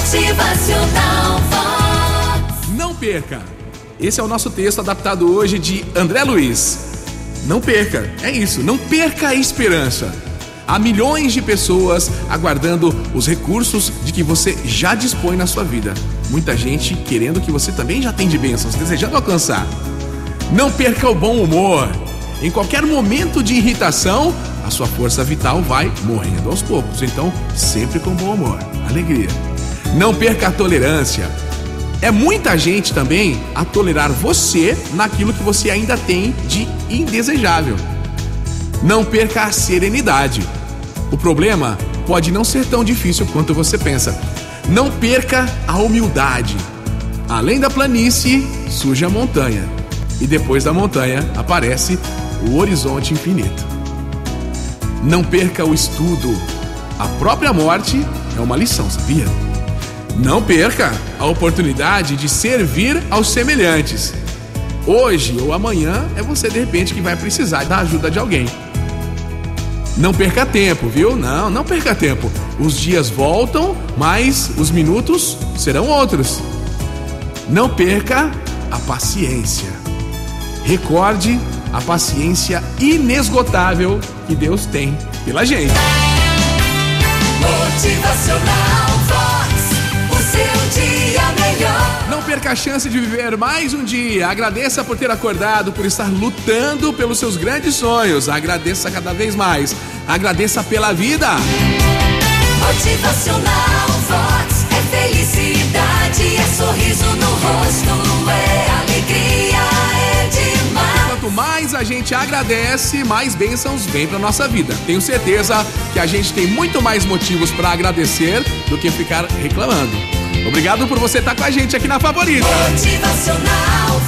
Motivacional. Não perca! Esse é o nosso texto adaptado hoje de André Luiz. Não perca, é isso, não perca a esperança. Há milhões de pessoas aguardando os recursos de que você já dispõe na sua vida. Muita gente querendo que você também já tenha de bênçãos, desejando alcançar. Não perca o bom humor. Em qualquer momento de irritação, a sua força vital vai morrendo aos poucos. Então, sempre com bom humor, alegria. Não perca a tolerância. É muita gente também a tolerar você naquilo que você ainda tem de indesejável. Não perca a serenidade. O problema pode não ser tão difícil quanto você pensa. Não perca a humildade. Além da planície, surge a montanha. E depois da montanha aparece o horizonte infinito. Não perca o estudo. A própria morte é uma lição, sabia? Não perca a oportunidade de servir aos semelhantes. Hoje ou amanhã é você de repente que vai precisar da ajuda de alguém. Não perca tempo, viu? Não, não perca tempo. Os dias voltam, mas os minutos serão outros. Não perca a paciência. Recorde a paciência inesgotável que Deus tem pela gente. Motivacional a chance de viver mais um dia. Agradeça por ter acordado, por estar lutando pelos seus grandes sonhos. Agradeça cada vez mais. Agradeça pela vida. Motivacional Vox. É felicidade, é sorriso no rosto, é alegria, é demais. Quanto mais a gente agradece, mais bênçãos vem pra nossa vida. Tenho certeza que a gente tem muito mais motivos para agradecer do que ficar reclamando. Obrigado por você estar com a gente aqui na Favorita. Motivacional